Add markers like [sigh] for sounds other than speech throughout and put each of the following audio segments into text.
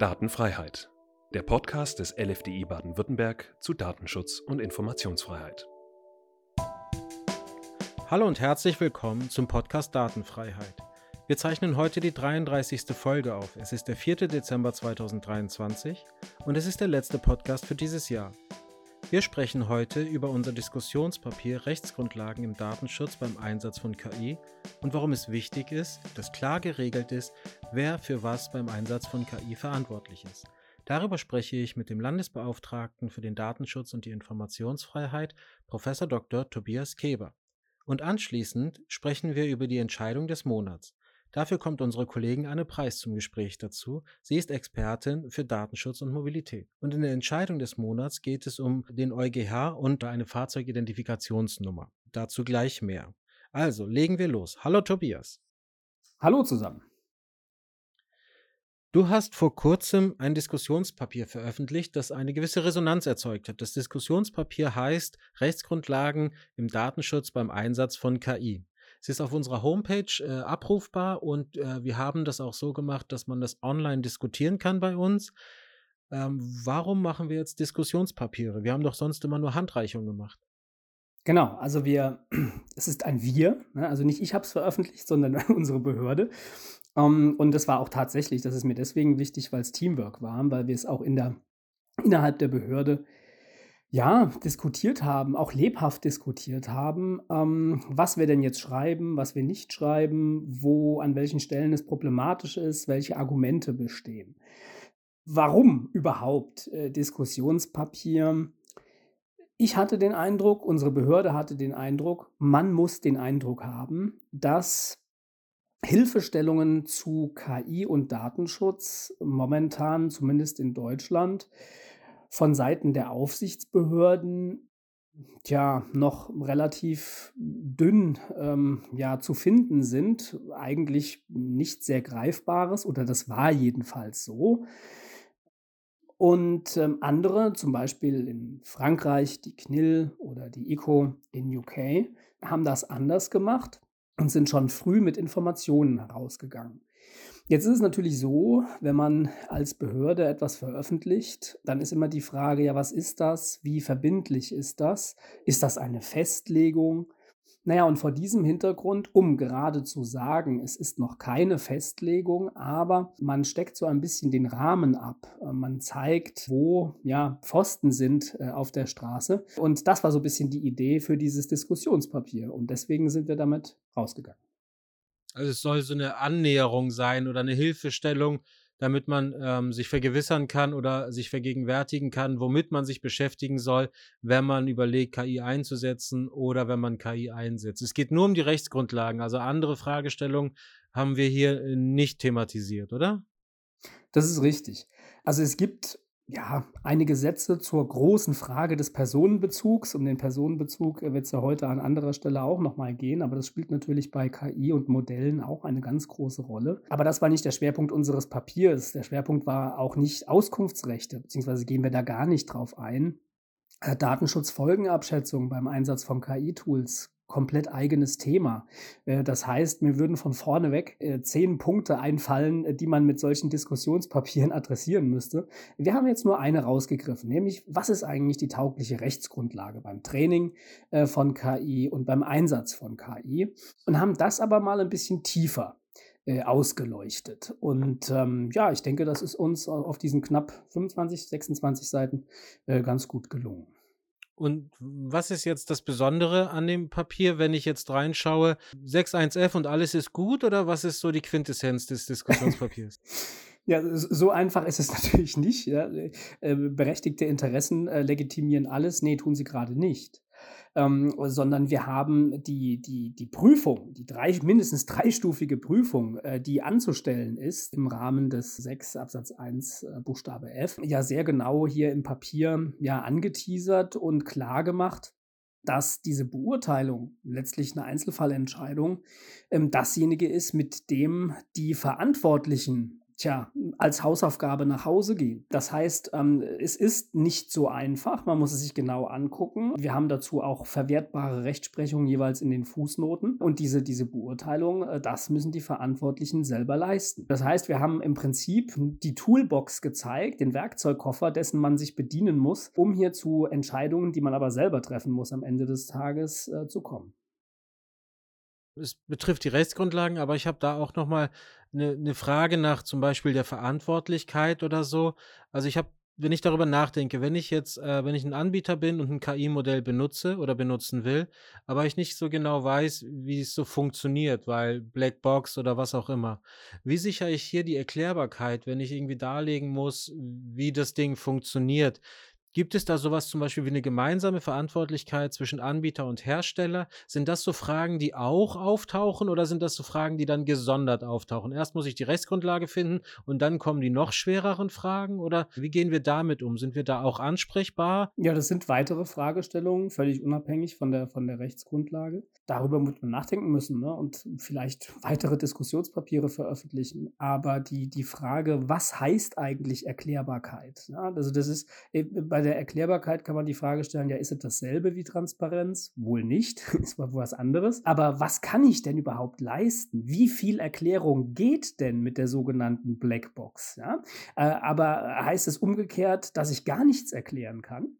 Datenfreiheit. Der Podcast des LFDI Baden-Württemberg zu Datenschutz und Informationsfreiheit. Hallo und herzlich willkommen zum Podcast Datenfreiheit. Wir zeichnen heute die 33. Folge auf. Es ist der 4. Dezember 2023 und es ist der letzte Podcast für dieses Jahr. Wir sprechen heute über unser Diskussionspapier Rechtsgrundlagen im Datenschutz beim Einsatz von KI und warum es wichtig ist, dass klar geregelt ist, wer für was beim Einsatz von KI verantwortlich ist. Darüber spreche ich mit dem Landesbeauftragten für den Datenschutz und die Informationsfreiheit, Prof. Dr. Tobias Keber. Und anschließend sprechen wir über die Entscheidung des Monats. Dafür kommt unsere Kollegin Anne Preis zum Gespräch dazu. Sie ist Expertin für Datenschutz und Mobilität. Und in der Entscheidung des Monats geht es um den EuGH und eine Fahrzeugidentifikationsnummer. Dazu gleich mehr. Also, legen wir los. Hallo Tobias. Hallo zusammen. Du hast vor kurzem ein Diskussionspapier veröffentlicht, das eine gewisse Resonanz erzeugt hat. Das Diskussionspapier heißt Rechtsgrundlagen im Datenschutz beim Einsatz von KI. Es ist auf unserer Homepage äh, abrufbar und äh, wir haben das auch so gemacht, dass man das online diskutieren kann bei uns. Ähm, warum machen wir jetzt Diskussionspapiere? Wir haben doch sonst immer nur Handreichungen gemacht. Genau, also wir, [clears throat] es ist ein Wir, ne? also nicht ich habe es veröffentlicht, sondern [laughs] unsere Behörde. Um, ähm, und das war auch tatsächlich, das ist mir deswegen wichtig, weil es Teamwork war, weil wir es auch in der, innerhalb der Behörde ja, diskutiert haben, auch lebhaft diskutiert haben, ähm, was wir denn jetzt schreiben, was wir nicht schreiben, wo an welchen Stellen es problematisch ist, welche Argumente bestehen. Warum überhaupt äh, Diskussionspapier? Ich hatte den Eindruck, unsere Behörde hatte den Eindruck, man muss den Eindruck haben, dass Hilfestellungen zu KI und Datenschutz momentan, zumindest in Deutschland, von Seiten der Aufsichtsbehörden tja, noch relativ dünn ähm, ja, zu finden sind. Eigentlich nicht sehr greifbares, oder das war jedenfalls so. Und ähm, andere, zum Beispiel in Frankreich, die CNIL oder die ICO in UK, haben das anders gemacht und sind schon früh mit Informationen herausgegangen. Jetzt ist es natürlich so, wenn man als Behörde etwas veröffentlicht, dann ist immer die Frage, ja, was ist das? Wie verbindlich ist das? Ist das eine Festlegung? Naja, und vor diesem Hintergrund, um gerade zu sagen, es ist noch keine Festlegung, aber man steckt so ein bisschen den Rahmen ab. Äh, man zeigt, wo ja Pfosten sind äh, auf der Straße. Und das war so ein bisschen die Idee für dieses Diskussionspapier. Und deswegen sind wir damit rausgegangen. Also es soll so eine Annäherung sein oder eine Hilfestellung, damit man ähm, sich vergewissern kann oder sich vergegenwärtigen kann, womit man sich beschäftigen soll, wenn man überlegt, KI einzusetzen oder wenn man KI einsetzt. Es geht nur um die Rechtsgrundlagen. Also andere Fragestellungen haben wir hier äh, nicht thematisiert, oder? Das ist richtig. Also es gibt ja, einige Sätze zur großen Frage des Personenbezugs. Um den Personenbezug äh, wird es ja heute an anderer Stelle auch nochmal gehen, aber das spielt natürlich bei KI und Modellen auch eine ganz große Rolle. Aber das war nicht der Schwerpunkt unseres Papiers. Der Schwerpunkt war auch nicht Auskunftsrechte, beziehungsweise gehen wir da gar nicht drauf ein. Äh, Datenschutzfolgenabschätzung beim Einsatz von KI-Tools komplett eigenes Thema. Äh, das heißt, mir würden von vorne weg äh, zehn Punkte einfallen, äh, die man mit solchen Diskussionspapieren [laughs] adressieren müsste. Wir haben jetzt nur eine rausgegriffen, nämlich was ist eigentlich die taugliche Rechtsgrundlage beim Training von KI und beim Einsatz von KI und haben das aber mal ein bisschen tiefer ausgeleuchtet. Und ähm, ja, ich denke, das ist uns auf diesen knapp 25, 26 Seiten äh, ganz gut gelungen. Und was ist jetzt das Besondere an dem Papier, wenn ich jetzt reinschaue? 6.1f und alles ist gut oder was ist so die Quintessenz des Diskussionspapiers? [laughs] Ja, so einfach ist es [laughs] natürlich nicht. Ja. Äh, berechtigte Interessen äh, legitimieren alles. Nee, tun sie gerade nicht ähm, sondern wir haben die, die, die Prüfung, die drei, mindestens dreistufige Prüfung, äh, die anzustellen ist im Rahmen des 6 Absatz 1 äh, Buchstabe F, ja sehr genau hier im Papier ja angeteasert und klar gemacht, dass diese Beurteilung, letztlich eine Einzelfallentscheidung, ähm, dasjenige ist, mit dem die Verantwortlichen tja, als Hausaufgabe nach Hause gehen. Das heißt, ähm, es ist nicht so einfach. Man muss es sich genau angucken. Wir haben dazu auch verwertbare Rechtsprechung jeweils in den Fußnoten. Und diese, diese Beurteilung, äh, das müssen die Verantwortlichen selber leisten. Das heißt, wir haben im Prinzip die Toolbox gezeigt, den Werkzeugkoffer, dessen man sich bedienen muss, um hier zu Entscheidungen, die man aber selber treffen muss, am Ende des Tages äh, zu kommen es betrifft die Rechtsgrundlagen, aber ich habe da auch noch mal eine 'ne Frage nach zum Beispiel der Verantwortlichkeit oder so. Also, ich habe wenn ich darüber nachdenke, wenn ich jetzt äh, wenn ich ein Anbieter bin und ein KI-Modell benutze oder benutzen will, aber ich nicht so genau weiß, wie es so funktioniert, weil Blackbox oder was auch immer. Wie sichere ich hier die Erklärbarkeit, wenn ich irgendwie darlegen muss, wie das Ding funktioniert? Gibt es da sowas zum Beispiel wie eine gemeinsame Verantwortlichkeit zwischen Anbieter und Hersteller? Sind das so Fragen, die auch auftauchen oder sind das so Fragen, die dann gesondert auftauchen? Erst muss ich die Rechtsgrundlage finden und dann kommen die noch schwereren Fragen oder wie gehen wir damit um? Sind wir da auch ansprechbar? Ja, das sind weitere Fragestellungen, völlig unabhängig von der von der Rechtsgrundlage. Darüber muss man nachdenken müssen, ne, und vielleicht weitere Diskussionspapiere veröffentlichen. Aber die die Frage: „Was heißt eigentlich Erklärbarkeit?“ Ja, also das ist, äh, bei bei der Erklärbarkeit kann man die Frage stellen, ja, ist es dasselbe wie Transparenz? Wohl nicht, [laughs] ist mal was anderes. Aber was kann ich denn überhaupt leisten? Wie viel Erklärung geht denn mit der sogenannten Blackbox? Ja? Äh, aber heißt es umgekehrt, dass ich gar nichts erklären kann?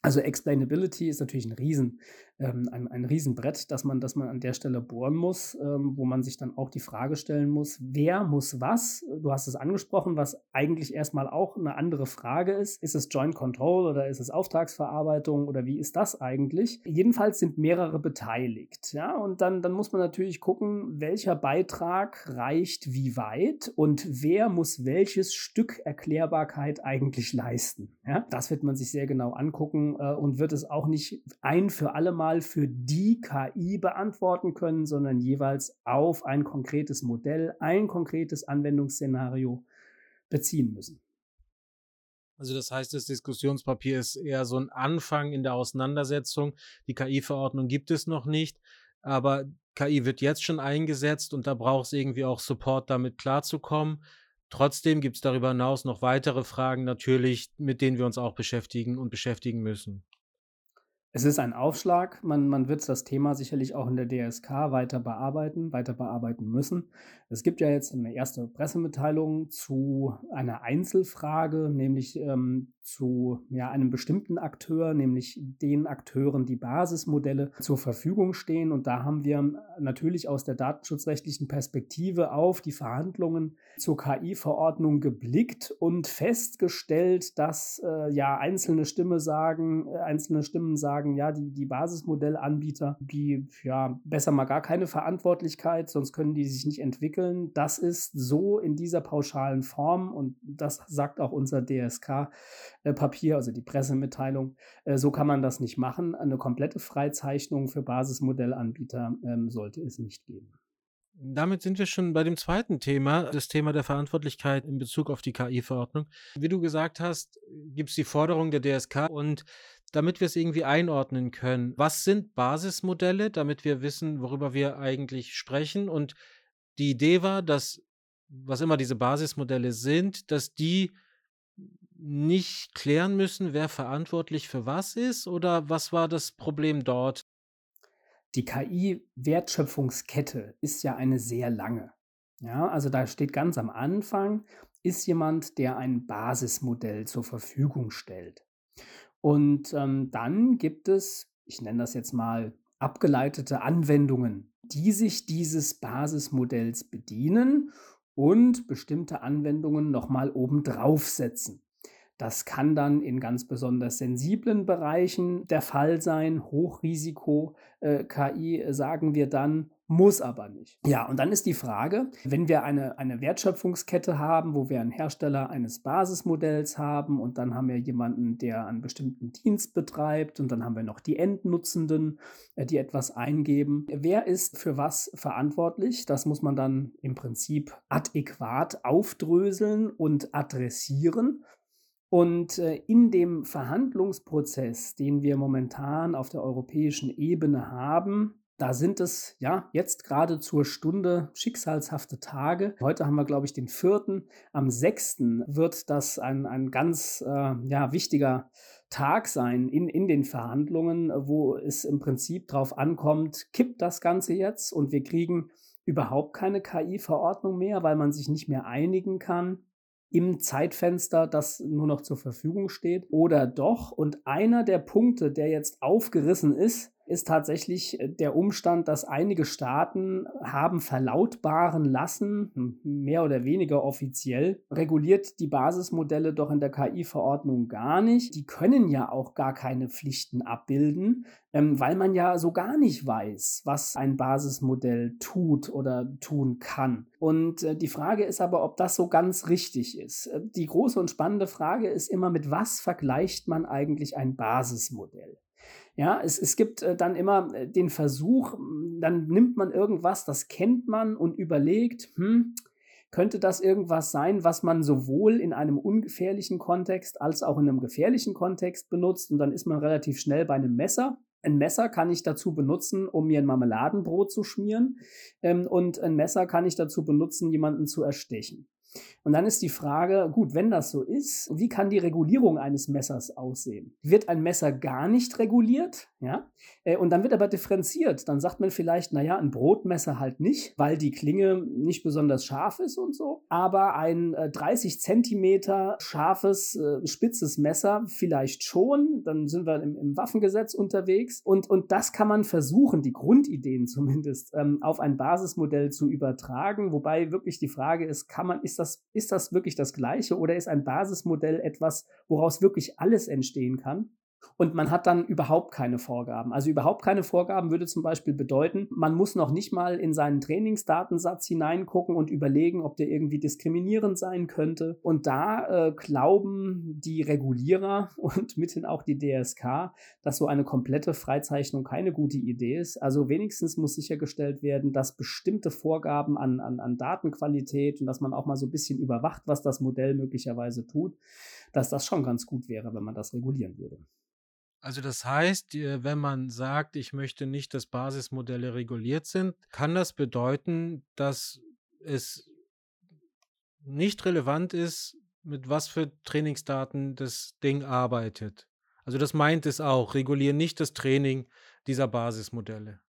Also Explainability ist natürlich ein Riesen, ähm, ein, ein Riesenbrett, das man, das man an der Stelle bohren muss, ähm, wo man sich dann auch die Frage stellen muss, wer muss was? Du hast es angesprochen, was eigentlich erstmal auch eine andere Frage ist. Ist es Joint Control oder ist es Auftragsverarbeitung oder wie ist das eigentlich? Jedenfalls sind mehrere beteiligt. Ja? Und dann, dann muss man natürlich gucken, welcher Beitrag reicht wie weit und wer muss welches Stück Erklärbarkeit eigentlich leisten. Ja? Das wird man sich sehr genau angucken äh, und wird es auch nicht ein für alle Mal für die KI beantworten können, sondern jeweils auf ein konkretes Modell, ein konkretes Anwendungsszenario beziehen müssen. Also das heißt, das Diskussionspapier ist eher so ein Anfang in der Auseinandersetzung. Die KI-Verordnung gibt es noch nicht, aber KI wird jetzt schon eingesetzt und da braucht es irgendwie auch Support, damit klarzukommen. Trotzdem gibt es darüber hinaus noch weitere Fragen natürlich, mit denen wir uns auch beschäftigen und beschäftigen müssen. Es ist ein Aufschlag. Man, man wird das Thema sicherlich auch in der DSK weiter bearbeiten, weiter bearbeiten müssen. Es gibt ja jetzt eine erste Pressemitteilung zu einer Einzelfrage, nämlich ähm, zu ja, einem bestimmten Akteur, nämlich den Akteuren, die Basismodelle zur Verfügung stehen. Und da haben wir natürlich aus der datenschutzrechtlichen Perspektive auf die Verhandlungen zur KI-Verordnung geblickt und festgestellt, dass äh, ja einzelne Stimme sagen, äh, einzelne Stimmen sagen, ja, die, die Basismodellanbieter, die ja besser mal gar keine Verantwortlichkeit, sonst können die sich nicht entwickeln. Das ist so in dieser pauschalen Form und das sagt auch unser DSK Papier, also die Pressemitteilung. Äh, so kann man das nicht machen. Eine komplette Freizeichnung für Basismodellanbieter ähm, sollte es nicht geben. Damit sind wir schon bei dem zweiten Thema, das Thema der Verantwortlichkeit in Bezug auf die KI-Verordnung. Wie du gesagt hast, gibt es die Forderung der DSK und damit wir es irgendwie einordnen können, was sind Basismodelle, damit wir wissen, worüber wir eigentlich sprechen. Und die Idee war, dass, was immer diese Basismodelle sind, dass die nicht klären müssen, wer verantwortlich für was ist? Oder was war das Problem dort? Die KI-Wertschöpfungskette ist ja eine sehr lange. Ja, also da steht ganz am Anfang, ist jemand, der ein Basismodell zur Verfügung stellt. Und ähm, dann gibt es, ich nenne das jetzt mal, abgeleitete Anwendungen, die sich dieses Basismodells bedienen und bestimmte Anwendungen nochmal obendrauf setzen. Das kann dann in ganz besonders sensiblen Bereichen der Fall sein. Hochrisiko-KI äh, sagen wir dann, muss aber nicht. Ja, und dann ist die Frage, wenn wir eine, eine Wertschöpfungskette haben, wo wir einen Hersteller eines Basismodells haben und dann haben wir jemanden, der einen bestimmten Dienst betreibt und dann haben wir noch die Endnutzenden, äh, die etwas eingeben. Wer ist für was verantwortlich? Das muss man dann im Prinzip adäquat aufdröseln und adressieren. Und äh, in dem Verhandlungsprozess, den wir momentan auf der europäischen Ebene haben, da sind es ja jetzt gerade zur Stunde schicksalshafte Tage. Heute haben wir, glaube ich, den vierten. Am sechsten wird das ein, ein ganz äh, ja, wichtiger Tag sein in, in den Verhandlungen, wo es im Prinzip darauf ankommt, kippt das Ganze jetzt und wir kriegen überhaupt keine KI-Verordnung mehr, weil man sich nicht mehr einigen kann im Zeitfenster, das nur noch zur Verfügung steht, oder doch. Und einer der Punkte, der jetzt aufgerissen ist, ist tatsächlich äh, der Umstand, dass einige Staaten haben verlautbaren lassen, hm, mehr oder weniger offiziell, reguliert die Basismodelle doch in der KI-Verordnung gar nicht. Die können ja auch gar keine Pflichten abbilden, ähm, weil man ja so gar nicht weiß, was ein Basismodell tut oder tun kann. Und äh, die Frage ist aber, ob das so ganz richtig ist. Äh, die große und spannende Frage ist immer, mit was vergleicht man eigentlich ein Basismodell? Ja, es, es gibt äh, dann immer äh, den Versuch, dann nimmt man irgendwas, das kennt man und überlegt, hm, könnte das irgendwas sein, was man sowohl in einem ungefährlichen Kontext als auch in einem gefährlichen Kontext benutzt und dann ist man relativ schnell bei einem Messer. Ein Messer kann ich dazu benutzen, um mir ein Marmeladenbrot zu schmieren ähm, und ein Messer kann ich dazu benutzen, jemanden zu erstechen. Und dann ist die Frage, gut, wenn das so ist, wie kann die Regulierung eines Messers aussehen? Wird ein Messer gar nicht reguliert? Ja? Äh, und dann wird aber differenziert. Dann sagt man vielleicht, naja, ein Brotmesser halt nicht, weil die Klinge nicht besonders scharf ist und so. Aber ein 30 äh, Zentimeter scharfes, äh, spitzes Messer vielleicht schon. Dann sind wir im, im Waffengesetz unterwegs. Und, und das kann man versuchen, die Grundideen zumindest, ähm, auf ein Basismodell zu übertragen. Wobei wirklich die Frage ist, kann man, ist das, ist das wirklich das Gleiche oder ist ein Basismodell etwas, woraus wirklich alles entstehen kann? Und man hat dann überhaupt keine Vorgaben. Also überhaupt keine Vorgaben würde zum Beispiel bedeuten, man muss noch nicht mal in seinen Trainingsdatensatz hineingucken und überlegen, ob der irgendwie diskriminierend sein könnte. Und da äh, glauben die Regulierer [laughs] und mithin auch die DSK, dass so eine komplette Freizeichnung keine gute Idee ist. Also wenigstens muss sichergestellt werden, dass bestimmte Vorgaben an, an, an Datenqualität und dass man auch mal so ein bisschen überwacht, was das Modell möglicherweise tut, dass das schon ganz gut wäre, wenn man das regulieren würde. Also das heißt, wenn man sagt, ich möchte nicht, dass Basismodelle reguliert sind, kann das bedeuten, dass es nicht relevant ist, mit was für Trainingsdaten das Ding arbeitet. Also das meint es auch, regulieren nicht das Training dieser Basismodelle.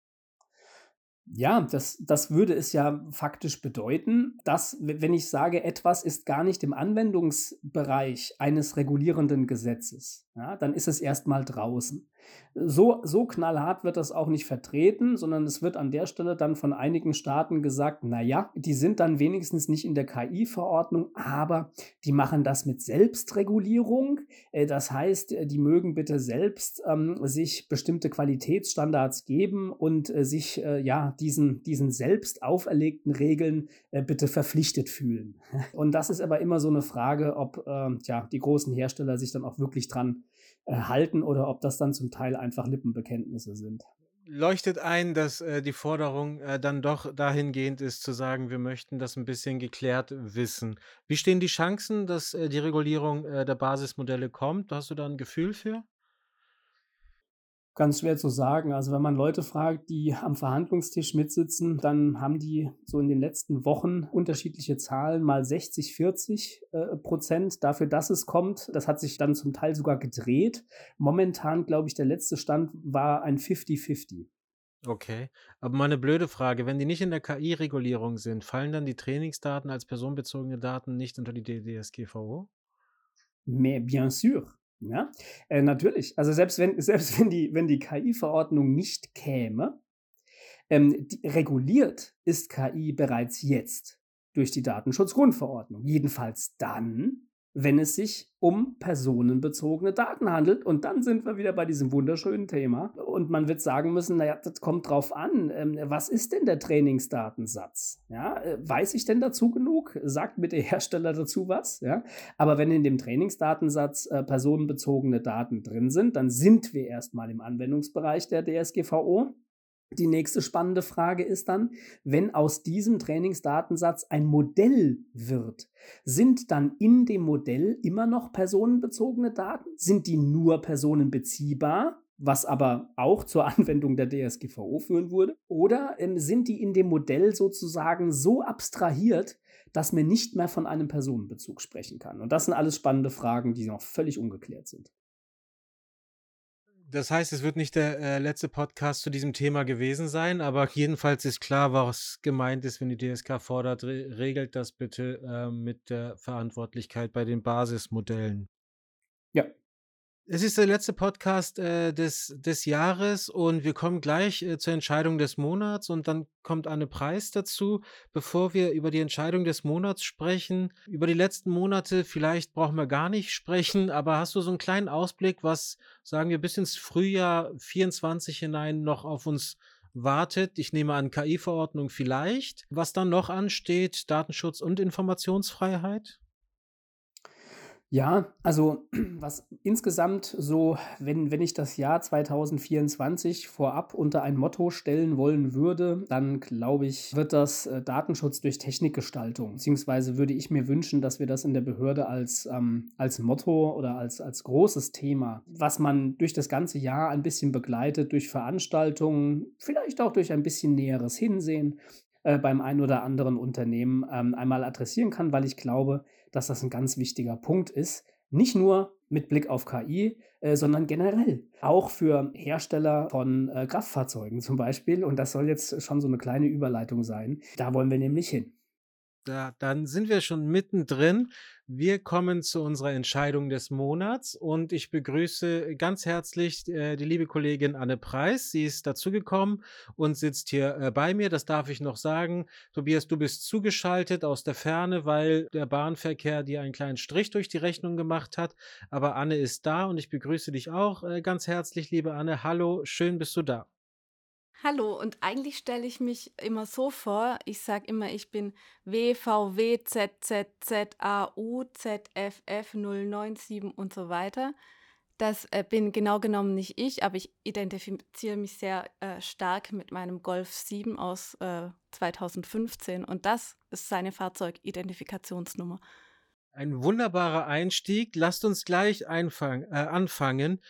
Ja, das, das würde es ja faktisch bedeuten, dass, wenn ich sage, etwas ist gar nicht im Anwendungsbereich eines regulierenden Gesetzes, ja, dann ist es erstmal draußen. So, so knallhart wird das auch nicht vertreten, sondern es wird an der Stelle dann von einigen Staaten gesagt, naja, die sind dann wenigstens nicht in der KI-Verordnung, aber die machen das mit Selbstregulierung. Äh, das heißt, äh, die mögen bitte selbst ähm, sich bestimmte Qualitätsstandards geben und äh, sich äh, ja diesen, diesen selbst auferlegten Regeln äh, bitte verpflichtet fühlen. [laughs] Und das ist aber immer so eine Frage, ob äh, ja, die großen Hersteller sich dann auch wirklich dran äh, halten oder ob das dann zum Teil einfach Lippenbekenntnisse sind. Leuchtet ein, dass äh, die Forderung äh, dann doch dahingehend ist, zu sagen, wir möchten das ein bisschen geklärt wissen. Wie stehen die Chancen, dass äh, die Regulierung äh, der Basismodelle kommt? Hast du da ein Gefühl für? Ganz schwer zu sagen. Also wenn man Leute fragt, die am Verhandlungstisch mitsitzen, dann haben die so in den letzten Wochen unterschiedliche Zahlen, mal 60, 40 äh, Prozent dafür, dass es kommt. Das hat sich dann zum Teil sogar gedreht. Momentan, glaube ich, der letzte Stand war ein 50-50. Okay, aber mal eine blöde Frage. Wenn die nicht in der KI-Regulierung sind, fallen dann die Trainingsdaten als personenbezogene Daten nicht unter die DSGVO? Mais bien sûr. Ja, äh, natürlich. Also selbst wenn, [laughs] selbst wenn die, wenn die KI-Verordnung nicht käme, ähm, die, reguliert ist KI bereits jetzt durch die Datenschutzgrundverordnung. Jedenfalls dann, wenn es sich um personenbezogene Daten handelt. Und dann sind wir wieder bei diesem wunderschönen Thema. Und man wird sagen müssen, naja, das kommt drauf an. Ähm, was ist denn der Trainingsdatensatz? Ja, äh, weiß ich denn dazu genug? Sagt mir der [laughs] Hersteller dazu was? Ja, aber wenn in dem Trainingsdatensatz äh, personenbezogene Daten drin sind, dann sind wir erstmal im Anwendungsbereich der DSGVO. Die nächste spannende Frage ist dann, wenn aus diesem Trainingsdatensatz ein Modell wird, sind dann in dem Modell immer noch personenbezogene Daten? Sind die nur personenbeziehbar? was aber auch zur [laughs] Anwendung der DSGVO führen würde? Oder ähm, sind die in dem Modell sozusagen so abstrahiert, dass man nicht mehr von einem Personenbezug sprechen kann? Und das sind alles spannende Fragen, die noch völlig ungeklärt sind. Das heißt, es wird nicht der äh, letzte Podcast zu diesem Thema gewesen sein, aber jedenfalls ist klar, was gemeint ist, wenn die DSK fordert, re regelt das bitte äh, mit der Verantwortlichkeit bei den Basismodellen. Es ist der letzte Podcast äh, des, des Jahres und wir kommen gleich äh, zur Entscheidung des Monats und dann kommt Anne Preis dazu. Bevor wir über die Entscheidung des Monats sprechen, über die letzten Monate, vielleicht brauchen wir gar nicht sprechen, aber hast du so einen kleinen Ausblick, was, sagen wir, bis ins Frühjahr 24 hinein noch auf uns wartet? Ich nehme an, KI-Verordnung vielleicht. Was dann noch ansteht, Datenschutz und Informationsfreiheit? Ja, also [clears throat] was insgesamt so, wenn, wenn ich das Jahr 2024 vorab unter ein Motto stellen wollen würde, dann glaube ich, wird das äh, Datenschutz durch Technikgestaltung. Beziehungsweise würde ich mir wünschen, dass wir das in der Behörde als, ähm, als Motto oder als, als großes Thema, was man durch das ganze Jahr ein bisschen begleitet, durch Veranstaltungen, vielleicht auch durch ein bisschen näheres Hinsehen, äh, beim einen oder anderen Unternehmen ähm, einmal adressieren kann, weil ich glaube, dass das ein ganz wichtiger Punkt ist. Nicht nur mit Blick auf KI, äh, sondern generell. Auch für Hersteller von äh, Kraftfahrzeugen zum Beispiel. Und das soll jetzt schon so eine kleine Überleitung sein. Da wollen wir nämlich hin. Da, dann sind wir schon mittendrin. Wir kommen zu unserer Entscheidung des Monats und ich begrüße ganz herzlich äh, die liebe Kollegin Anne Preis. Sie ist dazugekommen und sitzt hier äh, bei mir. Das darf ich noch sagen. Tobias, du bist zugeschaltet aus der Ferne, weil der Bahnverkehr dir einen kleinen Strich durch die Rechnung gemacht hat. Aber Anne ist da und ich begrüße dich auch äh, ganz herzlich, liebe Anne. Hallo, schön bist du da. Hallo, und eigentlich stelle ich mich immer so vor, ich sage immer, ich bin WVWZZZAUZFF097 und so weiter. Das äh, bin genau genommen nicht ich, aber ich identifiziere mich sehr äh, stark mit meinem Golf 7 aus äh, 2015 und das ist seine Fahrzeugidentifikationsnummer. Ein wunderbarer Einstieg. Lasst uns gleich äh, anfangen.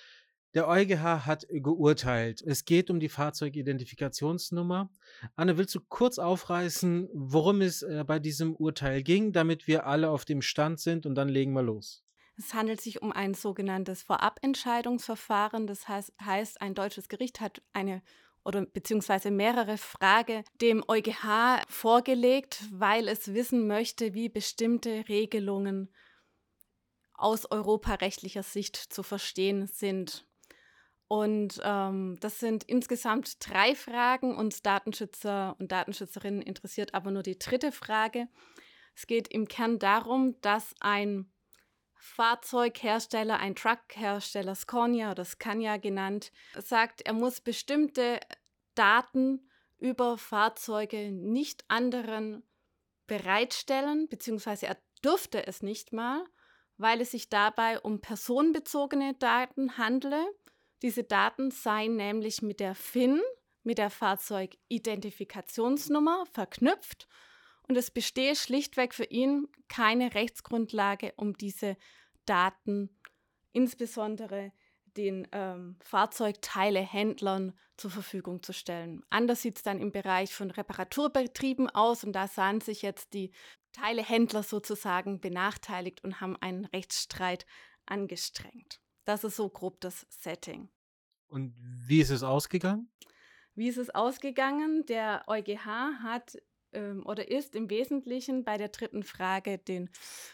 Der EuGH hat geurteilt. Es geht um die Fahrzeugidentifikationsnummer. Anne, willst du kurz aufreißen, worum es äh, bei diesem Urteil ging, damit wir alle auf dem Stand sind und dann legen wir los? Es handelt sich um ein sogenanntes Vorabentscheidungsverfahren. Das heißt, ein deutsches Gericht hat eine oder beziehungsweise mehrere Frage dem EuGH vorgelegt, weil es wissen möchte, wie bestimmte Regelungen aus europarechtlicher Sicht zu verstehen sind. Und ähm, das sind insgesamt drei Fragen. und Datenschützer und Datenschützerinnen interessiert aber nur die dritte Frage. Es geht im Kern darum, dass ein Fahrzeughersteller, ein Truckhersteller, Scania oder Scania genannt, sagt, er muss bestimmte Daten über Fahrzeuge nicht anderen bereitstellen, beziehungsweise er dürfte es nicht mal, weil es sich dabei um personenbezogene Daten handle diese Daten seien nämlich mit der FIN, mit der Fahrzeugidentifikationsnummer verknüpft und es bestehe schlichtweg für ihn keine Rechtsgrundlage, um diese Daten insbesondere den ähm, Fahrzeugteilehändlern zur Verfügung zu stellen. Anders sieht es dann im Bereich von Reparaturbetrieben aus und da sahen sich jetzt die Teilehändler sozusagen benachteiligt und haben einen Rechtsstreit angestrengt. Das ist so grob das Setting. Und wie ist es ausgegangen? Wie ist es ausgegangen? Der EuGH hat ähm, oder ist im Wesentlichen bei der dritten Frage den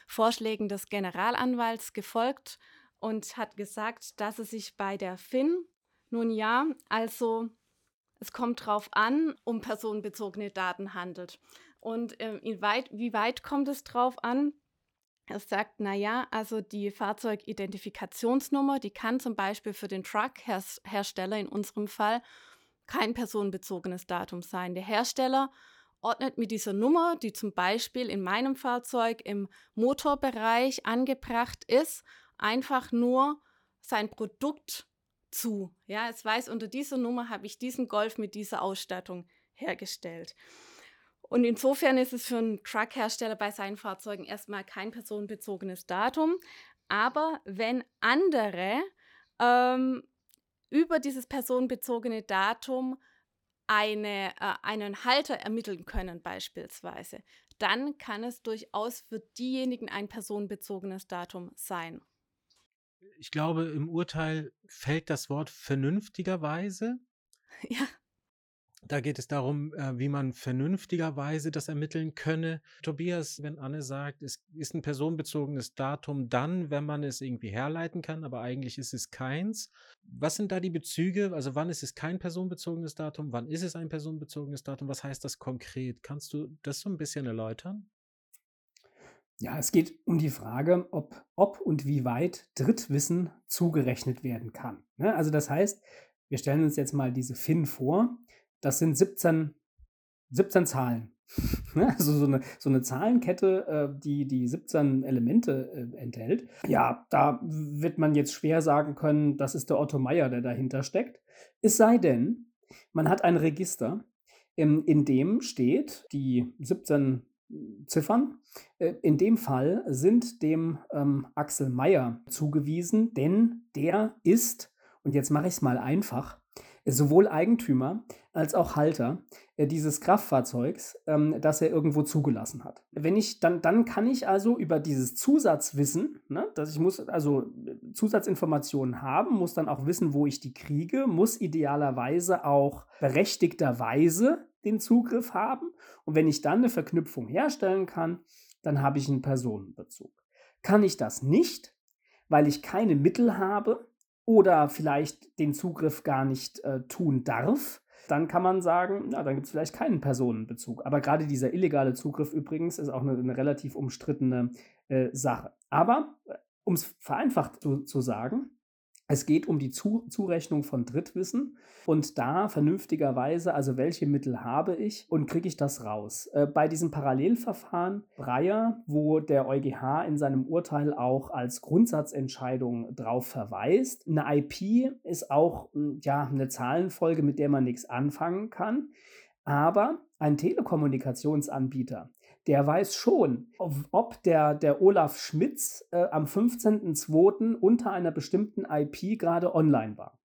Vorschlägen des Generalanwalts gefolgt und hat gesagt, dass es sich bei der FIN, nun ja, also es kommt darauf an, um personenbezogene Daten handelt. Und äh, weit, wie weit kommt es darauf an? Er sagt, naja, also die Fahrzeugidentifikationsnummer, die kann zum Beispiel für den Truck-Hersteller in unserem Fall kein personenbezogenes Datum sein. Der Hersteller ordnet mit dieser Nummer, die zum Beispiel in meinem Fahrzeug im Motorbereich angebracht ist, einfach nur sein Produkt zu. Ja, es weiß, unter dieser Nummer habe ich diesen Golf mit dieser Ausstattung hergestellt. Und insofern ist es für einen Truckhersteller bei seinen Fahrzeugen erstmal kein personenbezogenes Datum. Aber wenn andere ähm, über dieses personenbezogene Datum eine, äh, einen Halter ermitteln können beispielsweise, dann kann es durchaus für diejenigen ein personenbezogenes Datum sein. Ich glaube, im Urteil fällt das Wort vernünftigerweise. [laughs] Ja. Da geht es darum, äh, wie man vernünftigerweise das ermitteln könne. Tobias, wenn Anne sagt, es ist ein personenbezogenes Datum dann, wenn man es irgendwie herleiten kann, aber eigentlich ist es keins. Was sind da die Bezüge? Also wann ist es kein personenbezogenes Datum? Wann ist es ein personenbezogenes Datum? Was heißt das konkret? Kannst du das so ein bisschen erläutern? Ja, es geht um die Frage, ob, ob und wie weit Drittwissen zugerechnet werden kann. Ne? Also das heißt, wir stellen uns jetzt mal diese FIN vor das sind 17, 17 Zahlen. [laughs] Ne? also so eine, so eine Zahlenkette, äh, die die 17 Elemente äh, enthält. Ja, da wird man jetzt schwer sagen können, das ist der Otto Meier, der dahinter steckt. Es sei denn, man hat ein Register, ähm, in dem steht die 17 Ziffern. Äh, in dem Fall sind dem ähm, Axel Meyer zugewiesen, denn der ist, und jetzt mache ich es mal einfach, sowohl Eigentümer als auch Halter äh, dieses Kraftfahrzeugs, ähm, das er irgendwo zugelassen hat. Wenn ich dann, dann kann ich also über dieses Zusatzwissen, ne, dass ich muss also äh, Zusatzinformationen haben, muss dann auch wissen, wo ich die kriege, muss idealerweise auch berechtigterweise den Zugriff haben. Und wenn ich dann eine Verknüpfung herstellen kann, dann habe ich einen Personenbezug. Kann ich das nicht, weil ich keine Mittel habe, oder vielleicht den Zugriff gar nicht äh, tun darf, dann kann man sagen, na, dann gibt es vielleicht keinen Personenbezug. Aber gerade dieser illegale Zugriff übrigens ist auch eine, eine relativ umstrittene äh, Sache. Aber äh, um es vereinfacht zu, zu sagen, es geht um die Zu Zurechnung von Drittwissen und da vernünftigerweise, also welche Mittel habe ich und kriege ich das raus. Äh, bei diesem Parallelverfahren Breyer, wo der EuGH in seinem Urteil auch als Grundsatzentscheidung drauf verweist, eine IP ist auch hm, ja, eine Zahlenfolge, mit der man nichts anfangen kann. Aber ein Telekommunikationsanbieter, der weiß schon, ob der, der Olaf Schmitz äh, am 15.02. unter einer bestimmten IP gerade online war.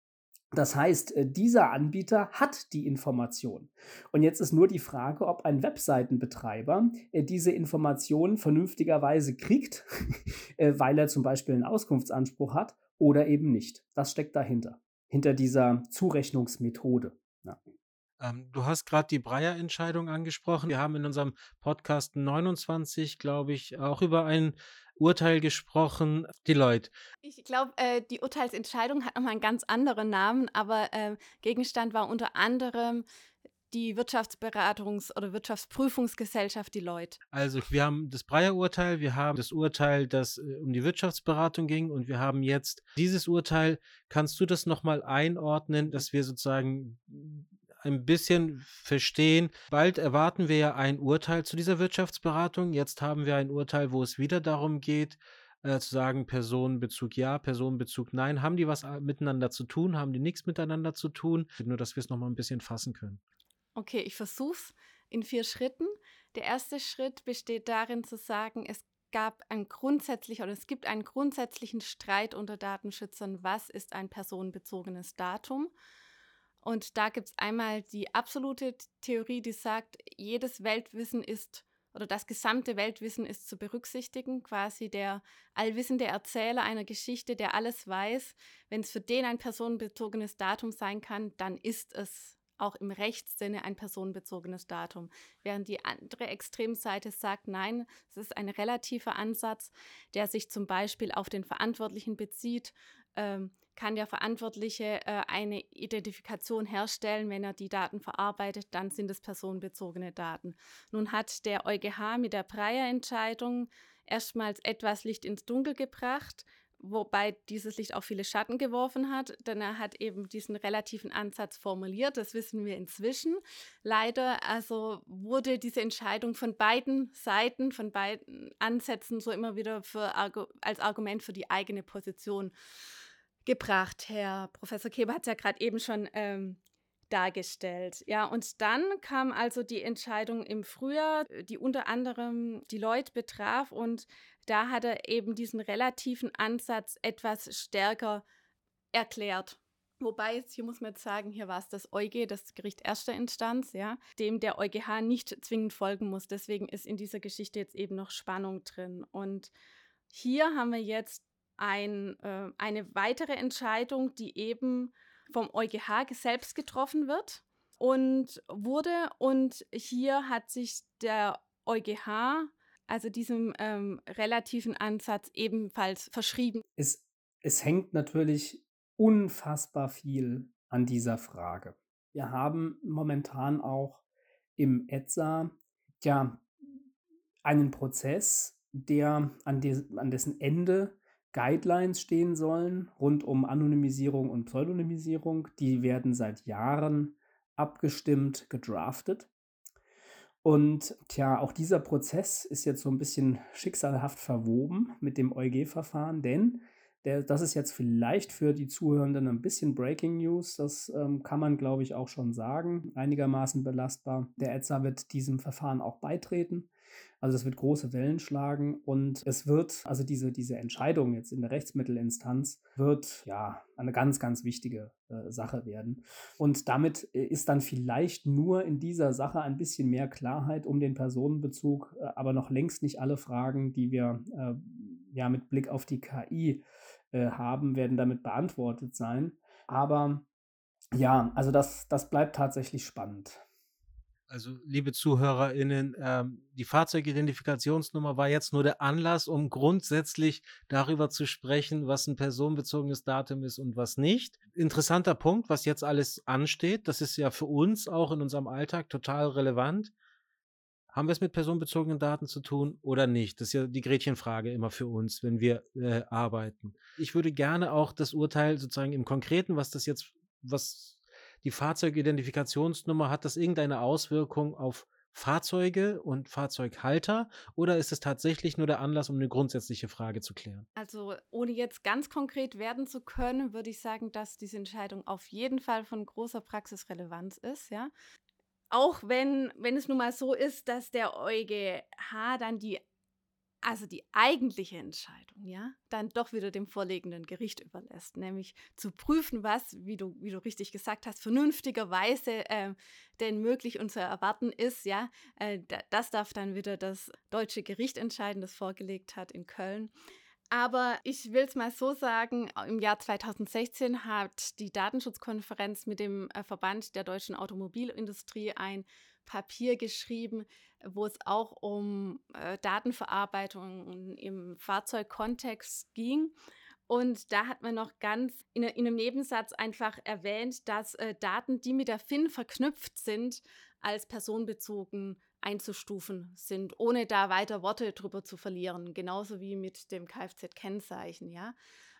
Das heißt, äh, dieser Anbieter hat die Information. Und jetzt ist nur die Frage, ob ein Webseitenbetreiber äh, diese Information vernünftigerweise kriegt, [laughs] äh, weil er zum Beispiel einen Auskunftsanspruch hat oder eben nicht. Das steckt dahinter, hinter dieser Zurechnungsmethode. Ähm, du hast gerade die Breyer-Entscheidung angesprochen. Wir haben in unserem Podcast 29, glaube ich, auch über ein Urteil gesprochen. Deloitte. Ich glaube, äh, die Urteilsentscheidung hat nochmal einen ganz anderen Namen, aber äh, Gegenstand war unter anderem die Wirtschaftsberatungs- oder Wirtschaftsprüfungsgesellschaft Deloitte. Also wir haben das Breyer-Urteil, wir haben das Urteil, das äh, um die Wirtschaftsberatung ging und wir haben jetzt dieses Urteil. Kannst du das nochmal einordnen, dass wir sozusagen ein bisschen verstehen. Bald erwarten wir ja ein Urteil zu dieser Wirtschaftsberatung. Jetzt haben wir ein Urteil, wo es wieder darum geht, äh, zu sagen, Personenbezug ja, Personenbezug nein. Haben die was äh, miteinander zu tun? Haben die nichts miteinander zu tun? Nur, dass wir es nochmal ein bisschen fassen können. Okay, ich versuche es in vier Schritten. Der erste Schritt besteht darin zu sagen, es gab ein grundsätzlich oder es gibt einen grundsätzlichen Streit unter Datenschützern, was ist ein personenbezogenes Datum? Und da gibt es einmal die absolute Theorie, die sagt, jedes Weltwissen ist oder das gesamte Weltwissen ist zu berücksichtigen, quasi der allwissende Erzähler einer Geschichte, der alles weiß. Wenn es für den ein personenbezogenes Datum sein kann, dann ist es auch im Rechtssinne ein personenbezogenes Datum. Während die andere Extremseite sagt, nein, es ist ein relativer Ansatz, der sich zum Beispiel auf den Verantwortlichen bezieht. Ähm, kann der Verantwortliche äh, eine Identifikation herstellen, wenn er die Daten verarbeitet, dann sind es personenbezogene Daten. Nun hat der EuGH mit der Breyer-Entscheidung erstmals etwas Licht ins Dunkel gebracht, wobei dieses Licht auch viele Schatten geworfen hat, denn er hat eben diesen relativen Ansatz formuliert, das wissen wir inzwischen. Leider also wurde diese Entscheidung von beiden Seiten, von beiden Ansätzen so immer wieder für, als Argument für die eigene Position gebracht. Herr Professor Keber hat es ja gerade eben schon ähm, dargestellt. Ja, und dann kam also die Entscheidung im Frühjahr, die unter anderem die Leute betraf und da hat er eben diesen relativen Ansatz etwas stärker erklärt. Wobei, jetzt hier muss man jetzt sagen, hier war es das EuG, das Gericht erster Instanz, ja, dem der EuGH nicht zwingend folgen muss. Deswegen ist in dieser Geschichte jetzt eben noch Spannung drin. Und hier haben wir jetzt ein, äh, eine weitere Entscheidung, die eben vom EuGH selbst getroffen wird und wurde. Und hier hat sich der EuGH, also diesem ähm, relativen Ansatz, ebenfalls verschrieben. Es, es hängt natürlich unfassbar viel an dieser Frage. Wir haben momentan auch im ETSA ja einen Prozess, der an, des, an dessen Ende Guidelines stehen sollen rund um Anonymisierung und Pseudonymisierung. Die werden seit Jahren abgestimmt, gedraftet. Und tja, auch dieser Prozess ist jetzt so ein bisschen schicksalhaft verwoben mit dem EuG-Verfahren, denn der, das ist jetzt vielleicht für die Zuhörenden ein bisschen Breaking News. Das ähm, kann man, glaube ich, auch schon sagen. Einigermaßen belastbar. Der ETSA wird diesem Verfahren auch beitreten. Also das wird große Wellen schlagen und es wird, also diese, diese Entscheidung jetzt in der Rechtsmittelinstanz wird ja eine ganz, ganz wichtige äh, Sache werden. Und damit äh, ist dann vielleicht nur in dieser Sache ein bisschen mehr Klarheit um den Personenbezug, äh, aber noch längst nicht alle Fragen, die wir äh, ja mit Blick auf die KI äh, haben, werden damit beantwortet sein. Aber ja, also das, das bleibt tatsächlich spannend. Also, liebe ZuhörerInnen, ähm, die Fahrzeugidentifikationsnummer war jetzt nur der Anlass, um grundsätzlich darüber zu sprechen, was ein personenbezogenes Datum ist und was nicht. Interessanter Punkt, was jetzt alles ansteht. Das ist ja für uns auch in unserem Alltag total relevant. Haben wir es mit personenbezogenen Daten zu tun oder nicht? Das ist ja die Gretchenfrage immer für uns, wenn wir äh, arbeiten. Ich würde gerne auch das Urteil sozusagen im Konkreten, was das jetzt, was die Fahrzeugidentifikationsnummer, hat das irgendeine Auswirkung auf Fahrzeuge und Fahrzeughalter oder ist es tatsächlich nur der Anlass, um eine grundsätzliche Frage zu klären? Also ohne jetzt ganz konkret werden zu können, würde ich sagen, dass diese Entscheidung auf jeden Fall von großer Praxisrelevanz ist. Ja? Auch wenn, wenn es nun mal so ist, dass der EuGH dann die, also die eigentliche Entscheidung, ja, dann doch wieder dem vorliegenden Gericht überlässt, nämlich zu prüfen, was, wie du, wie du richtig gesagt hast, vernünftigerweise äh, denn möglich und zu erwarten ist, ja, äh, das darf dann wieder das deutsche Gericht entscheiden, das vorgelegt hat in Köln. Aber ich will es mal so sagen, im Jahr 2016 hat die Datenschutzkonferenz mit dem äh, Verband der deutschen Automobilindustrie ein Papier geschrieben, wo es auch um äh, Datenverarbeitung im Fahrzeugkontext ging. Und da hat man noch ganz in, in einem Nebensatz einfach erwähnt, dass äh, Daten, die mit der FIN verknüpft sind, als personenbezogen einzustufen sind, ohne da weiter Worte drüber zu verlieren, genauso wie mit dem Kfz-Kennzeichen, ja.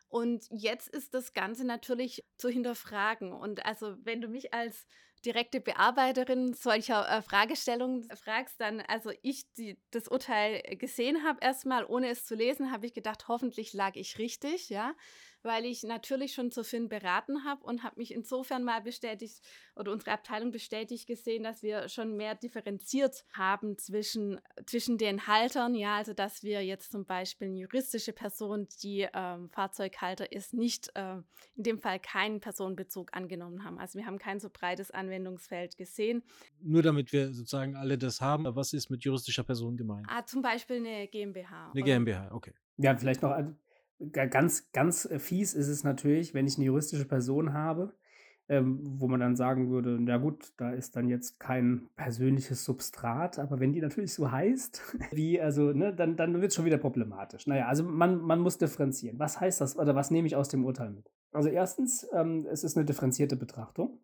Und jetzt ist das Ganze natürlich zu hinterfragen. Und also, wenn du mich als direkte Bearbeiterin solcher äh, Fragestellungen fragst, dann, also ich die, das Urteil gesehen habe erstmal, ohne es zu lesen, habe ich gedacht, hoffentlich lag ich richtig, ja weil ich natürlich schon zu Finn beraten habe und habe mich insofern mal bestätigt oder unsere Abteilung bestätigt gesehen, dass wir schon mehr differenziert haben zwischen, zwischen den Haltern. Ja, also dass wir jetzt zum Beispiel eine juristische Person, die ähm, Fahrzeughalter ist, nicht äh, in dem Fall keinen Personenbezug angenommen haben. Also wir haben kein so breites Anwendungsfeld gesehen. Nur damit wir sozusagen alle das haben, was ist mit juristischer Person gemeint? Ah, zum Beispiel eine GmbH. Eine GmbH, okay. Ja, vielleicht noch, ganz, ganz äh, fies ist es natürlich, wenn ich eine juristische Person habe, ähm, wo man dann sagen würde, na gut, da ist dann jetzt kein persönliches Substrat, aber wenn die natürlich so heißt, [laughs] wie, also, ne, dann, dann wird es schon wieder problematisch. Naja, also man, man muss differenzieren. Was heißt das oder was nehme ich aus dem Urteil mit? Also erstens, ähm, es ist eine differenzierte Betrachtung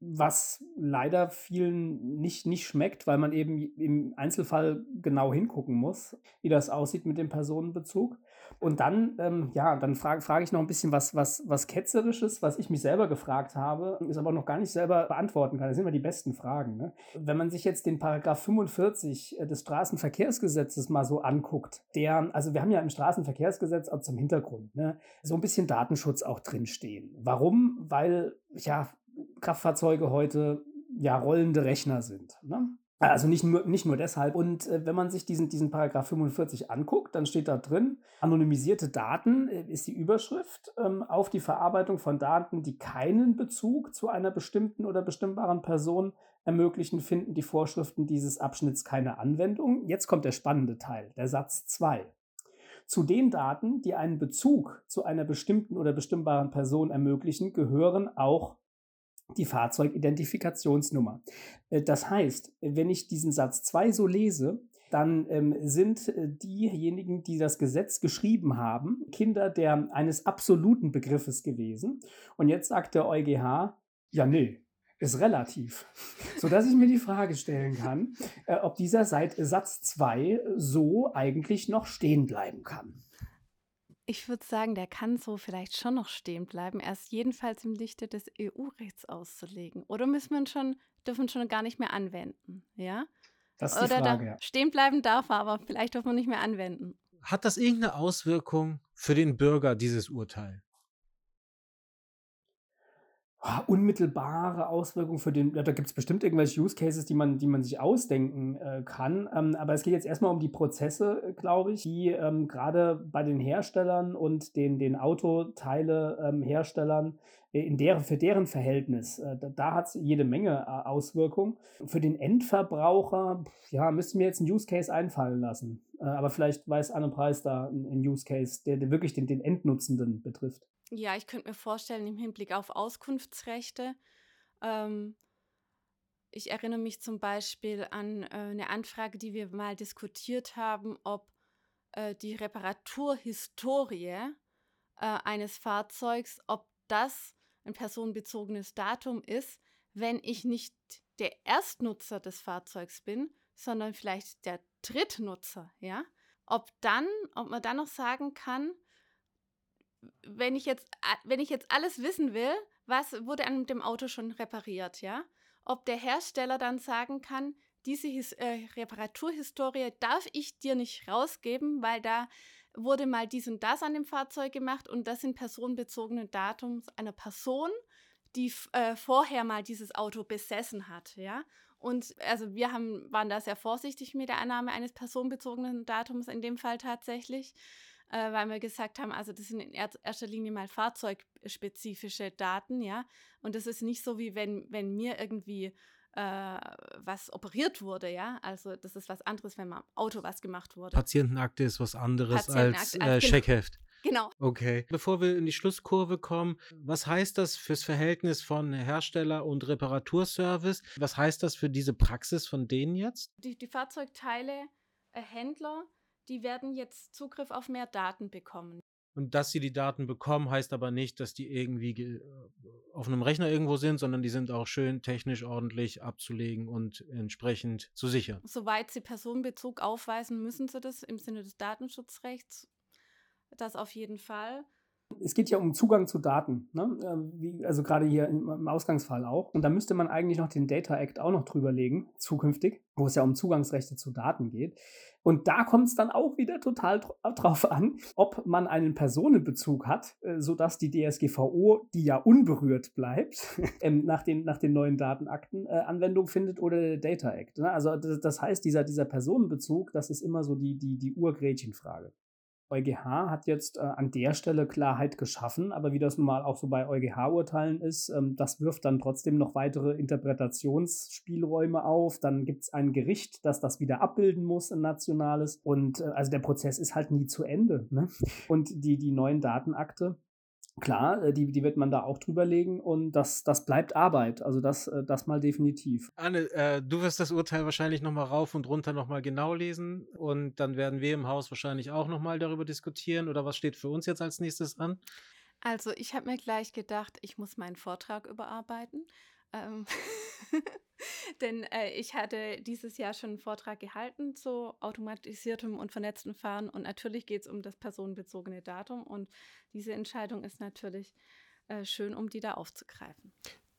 was leider vielen nicht, nicht schmeckt, weil man eben im Einzelfall genau hingucken muss, wie das aussieht mit dem Personenbezug. Und dann, ähm, ja, dann frage frag ich noch ein bisschen was, was, was Ketzerisches, was ich mich selber gefragt habe, ist aber noch gar nicht selber beantworten kann. Das sind immer die besten Fragen. Ne? Wenn man sich jetzt den Paragraph 45 äh, des Straßenverkehrsgesetzes mal so anguckt, der, also wir haben ja im Straßenverkehrsgesetz auch zum Hintergrund, ne, so ein bisschen Datenschutz auch drinstehen. Warum? Weil, ja, Kraftfahrzeuge heute ja rollende Rechner sind. Ne? Also nicht nur, nicht nur deshalb. Und äh, wenn man sich diesen, diesen Paragraph 45 anguckt, dann steht da drin, anonymisierte Daten äh, ist die Überschrift ähm, auf die Verarbeitung von Daten, die keinen Bezug zu einer bestimmten oder bestimmbaren Person ermöglichen, finden die Vorschriften dieses Abschnitts keine Anwendung. Jetzt kommt der spannende Teil, der Satz 2. Zu den Daten, die einen Bezug zu einer bestimmten oder bestimmbaren Person ermöglichen, gehören auch die Fahrzeugidentifikationsnummer. Äh, das heißt, wenn ich diesen Satz 2 so lese, dann ähm, sind äh, diejenigen, die das Gesetz geschrieben haben, Kinder der, eines absoluten Begriffes gewesen. Und jetzt sagt der EuGH, ja, nee, ist relativ. Sodass ich mir die Frage stellen kann, äh, ob dieser Seit Satz 2 so eigentlich noch stehen bleiben kann. Ich würde sagen, der kann so vielleicht schon noch stehen bleiben, erst jedenfalls im Lichte des EU-Rechts auszulegen. Oder müssen wir schon, dürfen wir schon gar nicht mehr anwenden, ja? Das ist die Oder Frage, ja. stehen bleiben darf er, aber vielleicht dürfen wir nicht mehr anwenden. Hat das irgendeine Auswirkung für den Bürger, dieses Urteil? Ah, unmittelbare Auswirkungen für den, ja, da gibt es bestimmt irgendwelche Use Cases, die man, die man sich ausdenken äh, kann. Ähm, aber es geht jetzt erstmal um die Prozesse, äh, glaube ich, die ähm, gerade bei den Herstellern und den, den Autoteile-Herstellern äh, in für deren Verhältnis, äh, da, da hat es jede Menge äh, Auswirkungen. Für den Endverbraucher, ja, müsste mir jetzt ein Use Case einfallen lassen. Äh, aber vielleicht weiß Anne Preis da einen Use Case, der, der wirklich den, den Endnutzenden betrifft. Ja, ich könnte mir vorstellen, im Hinblick auf Auskunftsrechte. Ähm, ich erinnere mich zum Beispiel an äh, eine Anfrage, die wir mal diskutiert haben, ob äh, die Reparaturhistorie äh, eines Fahrzeugs, ob das ein personenbezogenes Datum ist, wenn ich nicht der Erstnutzer des Fahrzeugs bin, sondern vielleicht der Drittnutzer, ja? Ob dann, ob man dann noch sagen kann, wenn ich jetzt, wenn ich jetzt alles wissen will, was wurde an dem Auto schon repariert, ja? Ob der Hersteller dann sagen kann, diese His äh, Reparaturhistorie darf ich dir nicht rausgeben, weil da wurde mal dies und das an dem Fahrzeug gemacht und das sind personenbezogene Datums einer Person, die äh, vorher mal dieses Auto besessen hat, ja. Und also wir haben, waren da sehr vorsichtig mit der Annahme eines personenbezogenen Datums in dem Fall tatsächlich äh, weil wir gesagt haben, also das sind in erster Linie mal fahrzeugspezifische Daten, ja. Und das ist nicht so, wie wenn, wenn mir irgendwie äh, was operiert wurde, ja. Also das ist was anderes, wenn mal am Auto was gemacht wurde. Patientenakte ist was anderes als äh, genau. Scheckheft. Genau. Okay. Bevor wir in die Schlusskurve kommen, was heißt das fürs Verhältnis von Hersteller und Reparaturservice? Was heißt das für diese Praxis von denen jetzt? Die, die Fahrzeugteile äh, Händler die werden jetzt Zugriff auf mehr Daten bekommen. Und dass sie die Daten bekommen, heißt aber nicht, dass die irgendwie äh, auf einem Rechner irgendwo sind, sondern die sind auch schön technisch ordentlich abzulegen und entsprechend zu sichern. Soweit sie Personenbezug aufweisen, müssen sie das im Sinne des Datenschutzrechts. Das auf jeden Fall. Es geht ja um Zugang zu Daten, ne? Wie, also gerade hier im Ausgangsfall auch. Und da müsste man eigentlich noch den Data Act auch noch drüberlegen, zukünftig, wo es ja um Zugangsrechte zu Daten geht. Und da kommt es dann auch wieder total drauf an, ob man einen Personenbezug hat, äh, sodass die DSGVO, die ja unberührt bleibt, [laughs] ähm, nach, den, nach den neuen Datenakten äh, Anwendung findet oder der Data Act. Ne? Also das, heißt, dieser, dieser Personenbezug, das ist immer so die, die, die Urgretchenfrage. EuGH hat jetzt äh, an der Stelle Klarheit geschaffen, aber wie das nun mal auch so bei EuGH-Urteilen ist, ähm, das wirft dann trotzdem noch weitere Interpretationsspielräume auf. Dann gibt es ein Gericht, das das wieder abbilden muss, ein nationales. Und äh, also der Prozess ist halt nie zu Ende. Ne? Und die, die neuen Datenakte, Klar, äh, die, die wird man da auch drüber legen und das, das bleibt Arbeit. Also das, äh, das mal definitiv. Anne, äh, du wirst das Urteil wahrscheinlich nochmal rauf und runter nochmal genau lesen und dann werden wir im Haus wahrscheinlich auch nochmal darüber diskutieren. Oder was steht für uns jetzt als nächstes an? Also ich habe mir gleich gedacht, ich muss meinen Vortrag überarbeiten. Ähm [laughs] Denn äh, ich hatte dieses Jahr schon einen Vortrag gehalten zu automatisiertem und vernetztem Fahren und natürlich geht es um das personenbezogene Datum und diese Entscheidung ist natürlich äh, schön, um die da aufzugreifen.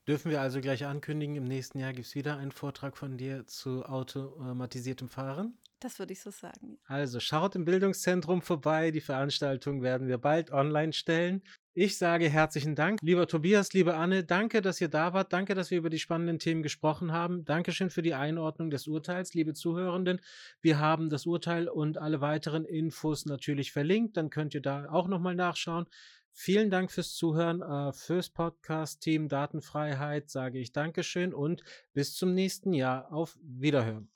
Dürfen wir also gleich ankündigen, im nächsten Jahr gibt es wieder einen Vortrag von dir zu automatisiertem Fahren? Das würde ich so sagen. Also schaut im Bildungszentrum vorbei. Die Veranstaltung werden wir bald online stellen. Ich sage herzlichen Dank, lieber Tobias, liebe Anne. Danke, dass ihr da wart. Danke, dass wir über die spannenden Themen gesprochen haben. Dankeschön für die Einordnung des Urteils, liebe Zuhörenden. Wir haben das Urteil und alle weiteren Infos natürlich verlinkt. Dann könnt ihr da auch nochmal nachschauen. Vielen Dank fürs Zuhören. Äh, fürs Podcast-Team Datenfreiheit sage ich Dankeschön und bis zum nächsten Jahr. Auf Wiederhören.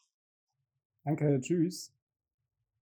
Danke, tschüss.